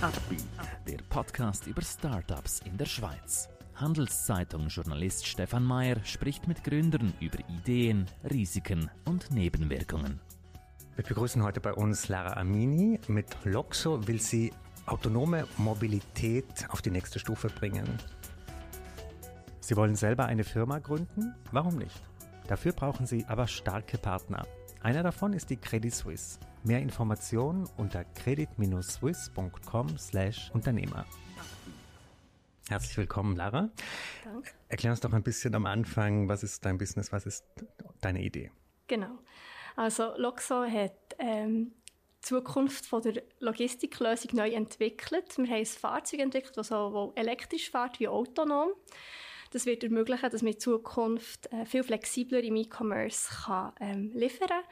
Upbeat, der Podcast über Startups in der Schweiz. Handelszeitung-Journalist Stefan Mayer spricht mit Gründern über Ideen, Risiken und Nebenwirkungen. Wir begrüßen heute bei uns Lara Amini. Mit Loxo will sie autonome Mobilität auf die nächste Stufe bringen. Sie wollen selber eine Firma gründen? Warum nicht? Dafür brauchen Sie aber starke Partner. Einer davon ist die Credit Suisse. Mehr Informationen unter credit-swiss.com/Unternehmer. Herzlich willkommen, Lara. Danke. Erklär uns doch ein bisschen am Anfang, was ist dein Business, was ist deine Idee? Genau. Also Loxo hat ähm, die Zukunft von der Logistiklösung neu entwickelt. Wir haben ein Fahrzeug entwickelt, das sowohl elektrisch fährt wie autonom. Das wird ermöglichen, dass man in Zukunft äh, viel flexibler im E-Commerce kann, ähm, liefern kann.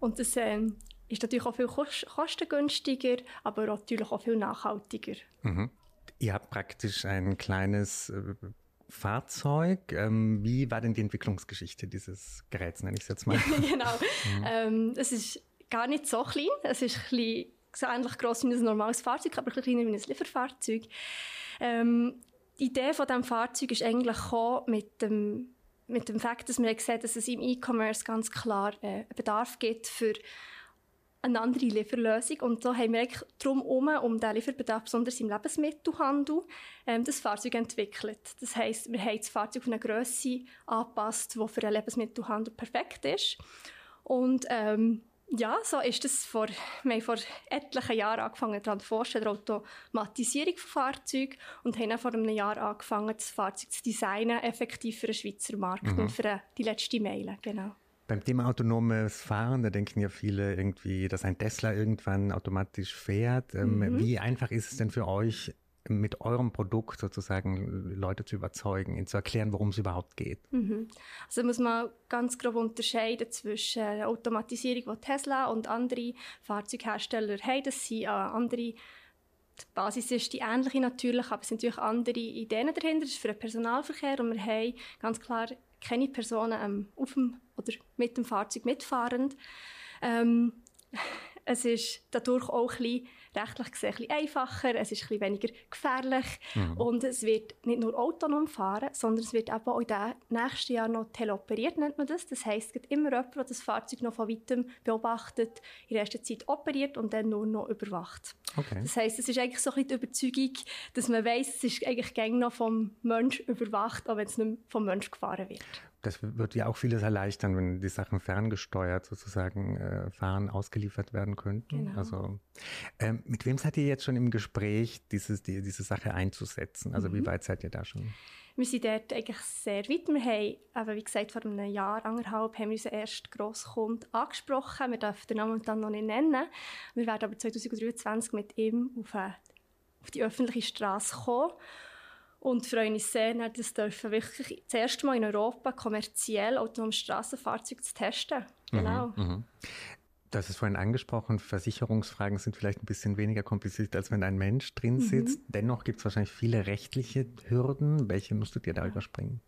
Und das ähm, ist natürlich auch viel kostengünstiger, aber natürlich auch viel nachhaltiger. Mhm. Ihr habt praktisch ein kleines äh, Fahrzeug. Ähm, wie war denn die Entwicklungsgeschichte dieses Geräts, nenne ich es jetzt mal? genau. Mhm. Ähm, es ist gar nicht so klein. Es ist ein bisschen so ähnlich gross wie ein normales Fahrzeug, aber ein bisschen kleiner wie ein Lieferfahrzeug. Ähm, die Idee von diesem Fahrzeug ist eigentlich mit dem, mit dem Fakt, dass wir gesehen dass es im E-Commerce ganz klar äh, einen Bedarf gibt für eine andere Lieferlösung. Und da haben wir drum herum, um diesen Lieferbedarf, besonders im Lebensmittelhandel, ähm, das Fahrzeug entwickelt. Das heisst, wir haben das Fahrzeug auf eine Grösse angepasst, die für den Lebensmittelhandel perfekt ist. Und ähm, ja, so ist es vor, wir haben vor etlichen Jahren angefangen daran zu forschen, der Automatisierung von Fahrzeugen und haben vor einem Jahr angefangen, das Fahrzeug zu designen, effektiv für den Schweizer Markt mhm. und für die letzte Meile, genau. Beim Thema autonomes Fahren, da denken ja viele irgendwie, dass ein Tesla irgendwann automatisch fährt. Ähm, mhm. Wie einfach ist es denn für euch, mit eurem Produkt sozusagen Leute zu überzeugen, ihnen zu erklären, worum es überhaupt geht? Mhm. Also muss man ganz grob unterscheiden zwischen der Automatisierung, die Tesla und andere Fahrzeughersteller haben. Das sind äh, andere die Basis ist die ähnliche natürlich, aber es sind natürlich andere Ideen dahinter. Das ist für den Personalverkehr und wir haben ganz klar keine Personen ähm, auf dem oder mit dem Fahrzeug mitfahrend. Ähm, es ist dadurch auch ein bisschen, rechtlich gesehen ein bisschen einfacher, es ist ein bisschen weniger gefährlich mhm. und es wird nicht nur autonom fahren, sondern es wird eben auch in den nächsten Jahren noch teleoperiert, nennt man das. Das heisst, es gibt immer jemand, der das Fahrzeug noch von weitem beobachtet, in der ersten Zeit operiert und dann nur noch überwacht. Okay. Das heisst, es ist eigentlich so ein bisschen die Überzeugung, dass man weiss, es ist eigentlich gängig noch vom Mensch überwacht, auch wenn es nicht vom Mensch gefahren wird. Das wird ja auch vieles erleichtern, wenn die Sachen ferngesteuert sozusagen äh, fahren ausgeliefert werden könnten. Genau. Also ähm, mit wem seid ihr jetzt schon im Gespräch, dieses, die, diese Sache einzusetzen? Also mhm. wie weit seid ihr da schon? Wir sind dort eigentlich sehr weit. Wir haben, aber wie gesagt, vor einem Jahr, anderthalb, haben wir unseren ersten Grosskunden angesprochen. Wir dürfen den Namen dann noch nicht nennen. Wir werden aber 2023 mit ihm auf, eine, auf die öffentliche Straße kommen und freuen uns sehr, das dürfen wirklich das erste Mal in Europa kommerziell autonomes Straßenfahrzeug zu testen. Mhm, genau. Mhm, Du hast es vorhin angesprochen, Versicherungsfragen sind vielleicht ein bisschen weniger kompliziert, als wenn ein Mensch drin mhm. sitzt. Mhm. Dennoch gibt es wahrscheinlich viele rechtliche Hürden. Welche musst du dir da ja. überspringen?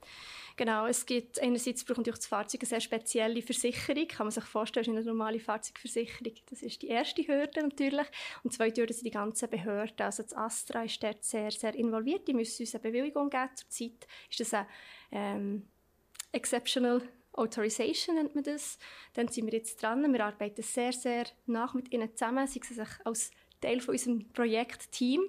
Genau, es gibt einerseits braucht natürlich das Fahrzeug eine sehr spezielle Versicherung. Kann man sich vorstellen, ist eine normale Fahrzeugversicherung. Das ist die erste Hürde natürlich. Und die zweite Hürde sind die ganzen Behörden. Also das Astra ist dort sehr, sehr involviert. Die müssen uns eine Bewilligung geben. Zurzeit ist das ein ähm, Exceptional Authorization nennt man das. Dann sind wir jetzt dran. Wir arbeiten sehr, sehr nach mit ihnen zusammen. Sie sehen sich als Teil von unserem Projektteam.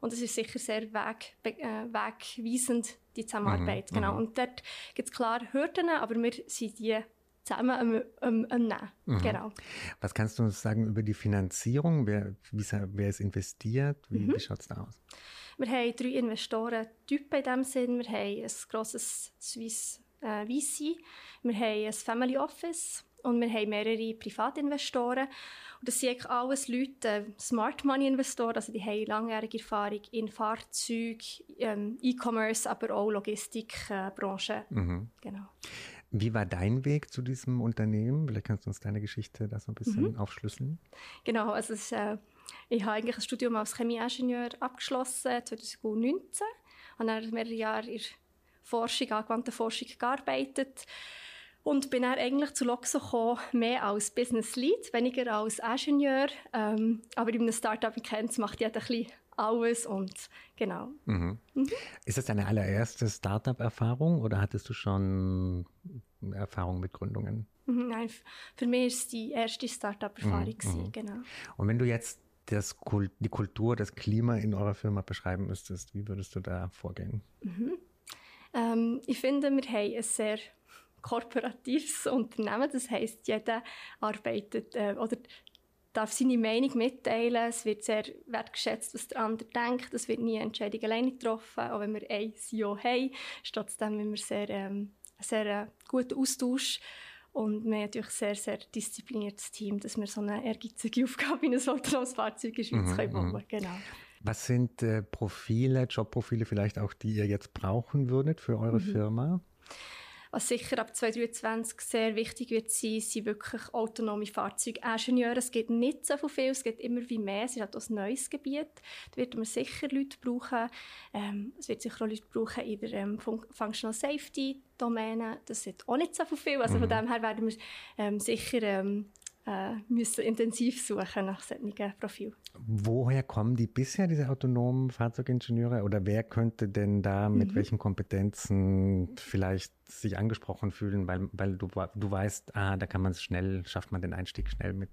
Und es ist sicher sehr weg, äh, wegweisend, die Zusammenarbeit. Mhm, genau. Mhm. Und dort gibt es klar Hürden, aber wir sind die zusammen am, am, am Nehmen. Mhm. Genau. Was kannst du uns sagen über die Finanzierung? Wer, wie, wer ist investiert? Wie, mhm. wie schaut es da aus? Wir haben drei Investoren-Typen in dem Sinn. Wir haben ein grosses Swiss äh, VC, wir haben ein Family Office und wir haben mehrere Privatinvestoren. Und das sind eigentlich alles Leute, äh, Smart Money Investoren, also die haben langjährige Erfahrung in Fahrzeug, ähm, E-Commerce, aber auch Logistikbranche. Äh, mhm. Genau. Wie war dein Weg zu diesem Unternehmen? Vielleicht kannst du uns deine Geschichte da so ein bisschen mhm. aufschlüsseln. Genau, also es, äh, ich habe eigentlich ein Studium als Chemieingenieur abgeschlossen 2019 und dann mehrere Jahre in Forschung, angewandte Forschung gearbeitet. Und bin dann eigentlich zu Loxo gekommen, mehr als Business Lead, weniger als Ingenieur. Ähm, aber in einem Startup, kennt macht jeder ein bisschen alles und genau. Mhm. Mhm. Ist das deine allererste Startup-Erfahrung oder hattest du schon Erfahrung mit Gründungen? Mhm, nein, für mich ist es die erste Startup-Erfahrung, mhm. mhm. genau. Und wenn du jetzt das, die Kultur, das Klima in eurer Firma beschreiben müsstest, wie würdest du da vorgehen? Mhm. Ähm, ich finde, wir haben ein sehr korporatives Unternehmen. Das heißt, jeder arbeitet äh, oder darf seine Meinung mitteilen. Es wird sehr wertgeschätzt, was der andere denkt. Es wird nie eine Entscheidung alleine getroffen. Auch wenn wir ein CEO haben, ist trotzdem immer sehr, ähm, sehr äh, guter Austausch. Und wir haben natürlich ein sehr, sehr diszipliniertes Team, dass wir so eine ehrgeizige Aufgabe in ein autonomes Fahrzeug in der Schweiz mhm, können bauen mhm. Genau. Was sind äh, Profile, Jobprofile vielleicht auch, die ihr jetzt brauchen würdet für eure mhm. Firma? Was sicher ab 2023 sehr wichtig wird sein, sind wirklich autonome Fahrzeugingenieure. Es gibt nicht so viel, es gibt immer wie mehr. Es ist halt ein neues Gebiet. Da werden wir sicher Leute brauchen. Ähm, es wird sicher auch Leute brauchen in der ähm, Functional Safety Domäne. Das sind auch nicht so viel. Also mhm. von dem her werden wir ähm, sicher ähm, äh, müssen intensiv suchen nach solchen Profilen. Woher kommen die bisher, diese autonomen Fahrzeugingenieure? Oder wer könnte denn da mit mhm. welchen Kompetenzen vielleicht sich angesprochen fühlen, weil, weil du, du weißt, ah, da kann man es schnell, schafft man den Einstieg schnell mit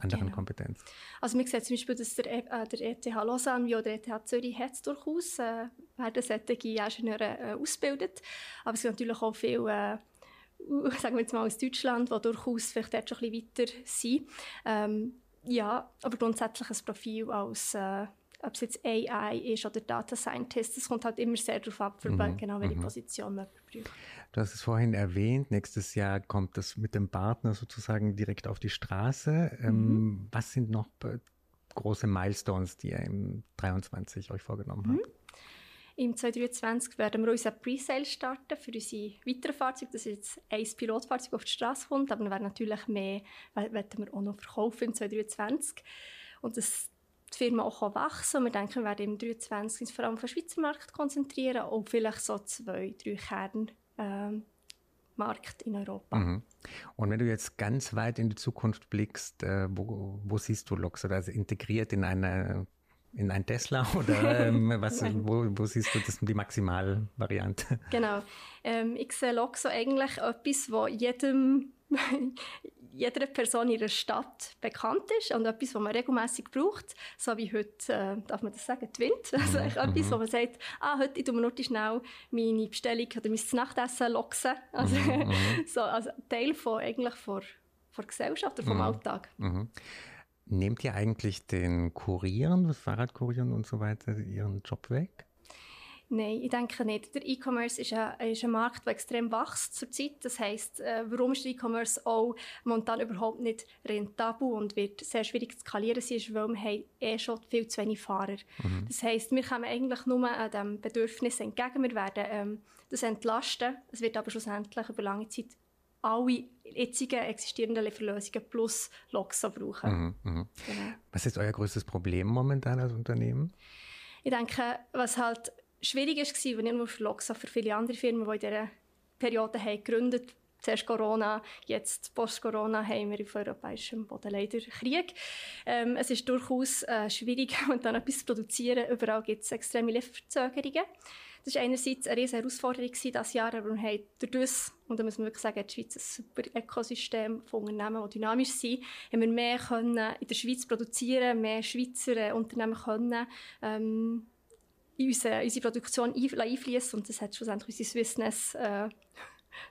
anderen genau. Kompetenzen. Also man sieht zum Beispiel, dass der, äh, der ETH Lausanne wie auch der ETH Zürich hat durchaus, äh, werden solche Ingenieure äh, ausbildet. Aber es gibt natürlich auch viele äh, sagen wir jetzt mal aus Deutschland, die durchaus vielleicht dort schon ein bisschen weiter sind. Ähm, ja, aber grundsätzlich ein Profil als, äh, ob es jetzt AI ist oder Data Scientist, das kommt halt immer sehr darauf ab, für mhm. genau welche mhm. Position man braucht. Du hast es vorhin erwähnt, nächstes Jahr kommt das mit dem Partner sozusagen direkt auf die Straße. Ähm, mhm. Was sind noch große Milestones, die ihr im 23 euch vorgenommen mhm. habt? Im 2023 werden wir unser Presale starten für unsere weiteren Fahrzeuge. Das ist jetzt ein Pilotfahrzeug, das auf die Straße kommt, aber wir werden natürlich mehr werden wir auch noch verkaufen im 2023. Und das die Firma auch wachsen. Wir denken, wir werden im 2023 uns vor allem auf den Schweizer Markt konzentrieren und vielleicht so zwei, drei Kern ähm, Markt in Europa. Mhm. Und wenn du jetzt ganz weit in die Zukunft blickst, äh, wo, wo, siehst du Lox oder also integriert in eine in ein Tesla oder ähm, was, wo, wo, siehst du das die Maximalvariante? Genau. Ähm, ich sehe Loxo eigentlich etwas, wo jedem jeder Person in ihrer Stadt bekannt ist und etwas, was man regelmäßig braucht, so wie heute, äh, darf man das sagen, Twint. Also mhm. etwas, mhm. wo man sagt, ah, heute tue ich nur schnell meine Bestellung oder mein Nachtessen loxen. Also, mhm. mhm. so, also Teil von, eigentlich von, von der Gesellschaft oder vom mhm. Alltag. Mhm. Nehmt ihr eigentlich den Kurieren, das Fahrradkurieren und so weiter, ihren Job weg? Nein, ich denke nicht. Der E-Commerce ist ein, ist ein Markt, der extrem wächst zurzeit. Das heisst, äh, warum ist der E-Commerce auch momentan überhaupt nicht rentabel und wird sehr schwierig zu skalieren sein, ist, weil wir eh schon viel zu wenig Fahrer. Mhm. Das heisst, wir kommen eigentlich nur äh, dem Bedürfnis entgegen. Wir werden ähm, das entlasten. Es wird aber schlussendlich über lange Zeit alle jetzigen existierenden Lieferlösungen plus Loxa brauchen. Mhm, mh. genau. Was ist euer größtes Problem momentan als Unternehmen? Ich denke, was halt schwierig ist, war, nicht nur für Loxa, für viele andere Firmen, die in dieser Periode haben gegründet Zuerst Corona, jetzt Post-Corona haben wir auf europäischem Boden leider Krieg. Ähm, es ist durchaus äh, schwierig, und dann etwas zu produzieren. Überall gibt es extreme Lieferverzögerungen. Das war einerseits eine riesige Herausforderung dieses Jahr, aber wir haben dadurch, und da muss man wirklich sagen, die Schweiz ist ein super Ökosystem von Unternehmen, die dynamisch sind, haben wir mehr können in der Schweiz produzieren, mehr Schweizer äh, Unternehmen können, ähm, in unsere, unsere Produktion einfließen und das hat schlussendlich unsere Swissness äh,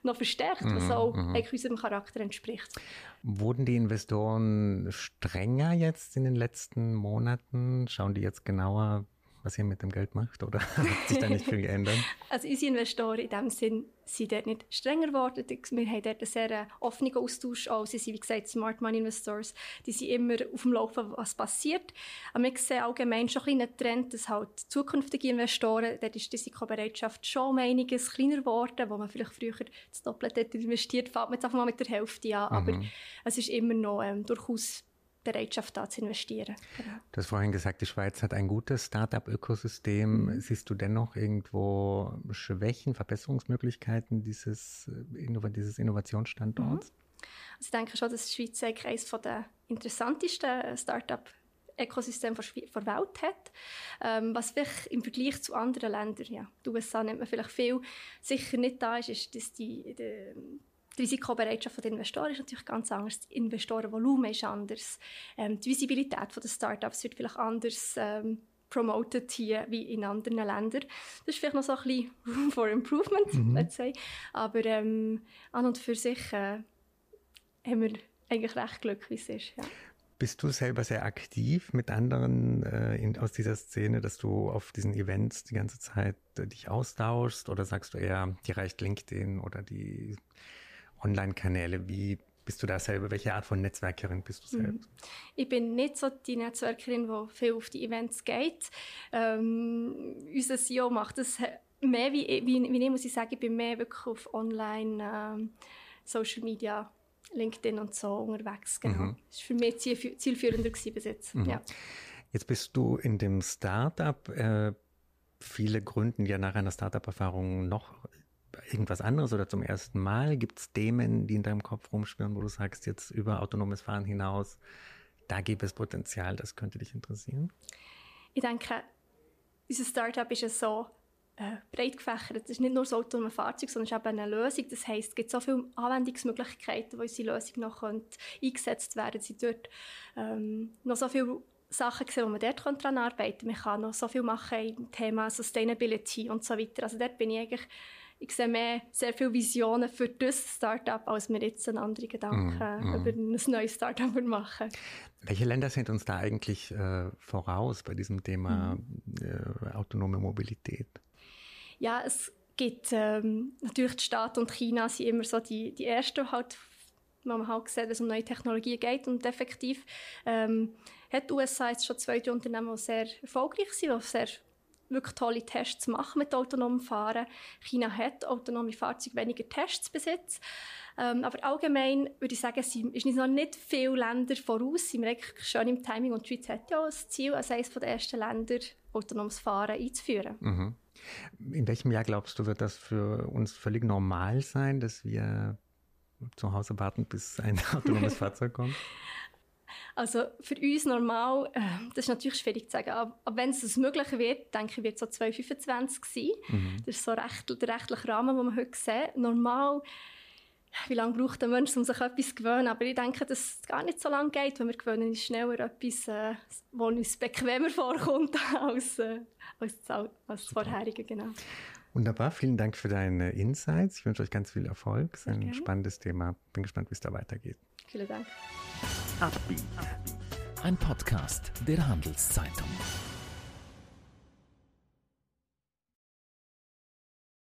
noch verstärkt, was mhm, auch mm, unserem Charakter entspricht. Wurden die Investoren strenger jetzt in den letzten Monaten? Schauen die jetzt genauer, was ihr mit dem Geld macht oder hat sich da nicht viel geändert? Also unsere Investoren in dem Sinn sind dort nicht strenger geworden. Wir haben dort einen sehr offenen Austausch. Auch sie sind, wie gesagt, Smart Money Investors. Die sind immer auf dem Laufen, was passiert. Aber wir sehen allgemein schon einen Trend, dass halt zukünftige Investoren, dort ist die Risikobereitschaft schon um einiges kleiner geworden, wo man vielleicht früher das Doppelte investiert, fällt man jetzt einfach mal mit der Hälfte an. Aber mhm. es ist immer noch ähm, durchaus Bereitschaft da zu investieren. Genau. Du hast vorhin gesagt, die Schweiz hat ein gutes Start-up-Ökosystem. Mhm. Siehst du dennoch irgendwo Schwächen, Verbesserungsmöglichkeiten dieses, äh, dieses Innovationsstandorts? Mhm. Also ich denke schon, dass die Schweiz eigentlich eines der interessantesten Start-up Ökosystem der Welt hat. Ähm, was vielleicht im Vergleich zu anderen Ländern, ja, die USA nennt man vielleicht viel, sicher nicht da ist, ist, dass die, die die Risikobereitschaft der Investoren ist natürlich ganz anders. Das Investorenvolumen ist anders. Ähm, die Visibilität der Startups wird vielleicht anders ähm, promoted hier wie in anderen Ländern. Das ist vielleicht noch so ein bisschen Room for Improvement, mhm. let's say. Aber ähm, an und für sich äh, haben wir eigentlich recht Glück, wie es ist. Ja. Bist du selber sehr aktiv mit anderen äh, in, aus dieser Szene, dass du auf diesen Events die ganze Zeit äh, dich austauschst oder sagst du eher, die reicht LinkedIn oder die Online-Kanäle? Wie bist du da selber? Welche Art von Netzwerkerin bist du selbst? Mhm. Ich bin nicht so die Netzwerkerin, die viel auf die Events geht. Ähm, unser CEO macht das mehr wie, wie, wie ich, muss ich sagen, ich bin mehr wirklich auf Online, ähm, Social Media LinkedIn und so unterwegs. Genau. Mhm. Das war für mich zielf zielführender bis jetzt. Mhm. Ja. Jetzt bist du in dem Startup. Äh, viele gründen ja nach einer Startup-Erfahrung noch irgendwas anderes oder zum ersten Mal. Gibt es Themen, die in deinem Kopf rumschwirren, wo du sagst, jetzt über autonomes Fahren hinaus, da gibt es Potenzial, das könnte dich interessieren? Ich denke, unser Startup ist ja so, äh, breit gefächert. Es ist nicht nur das autonome Fahrzeug, sondern es ist eben eine Lösung. Das heisst, es gibt so viele Anwendungsmöglichkeiten, wo unsere Lösung noch eingesetzt werden Sie dort ähm, noch so viele Sachen gesehen, wo man dort daran arbeiten kann. Man kann noch so viel machen im Thema Sustainability und so weiter. Also dort bin ich eigentlich ich sehe mehr sehr viele Visionen für das Startup, als wir jetzt einen anderen Gedanken mm, mm. über ein neues Startup machen. Welche Länder sind uns da eigentlich äh, voraus bei diesem Thema mm. äh, autonome Mobilität? ja, es gibt ähm, natürlich die Staaten und China sind immer so die, die ersten halt, man halt sieht, wenn es um neue Technologien geht und effektiv ähm, hat die USA jetzt schon zwei Unternehmen, die sehr erfolgreich sind, die sehr wirklich tolle Tests machen mit autonomem Fahren. China hat autonome Fahrzeuge weniger Tests bis jetzt. Ähm, aber allgemein würde ich sagen, ist noch nicht viele Länder voraus. Sind wir eigentlich schon im Timing und die Schweiz hat ja das Ziel, als eines der ersten Länder autonomes Fahren einzuführen. Mhm. In welchem Jahr glaubst du, wird das für uns völlig normal sein, dass wir zu Hause warten, bis ein autonomes Fahrzeug kommt? Also für uns normal, äh, das ist natürlich schwierig zu sagen, aber, aber wenn es möglich wird, denke ich, wird es so 2025 sein. Mhm. Das ist so recht, der rechtliche Rahmen, den wir heute sehen. Normal wie lange braucht der Mensch, um sich etwas zu gewöhnen. Aber ich denke, dass es gar nicht so lange geht, wenn wir gewöhnen uns schneller etwas, äh, was uns bequemer vorkommt als, äh, als, das, als das vorherige. Genau. Wunderbar, vielen Dank für deine Insights. Ich wünsche euch ganz viel Erfolg. Es ist ein spannendes Thema. Bin gespannt, wie es da weitergeht. Vielen Dank. Ein Podcast der Handelszeitung.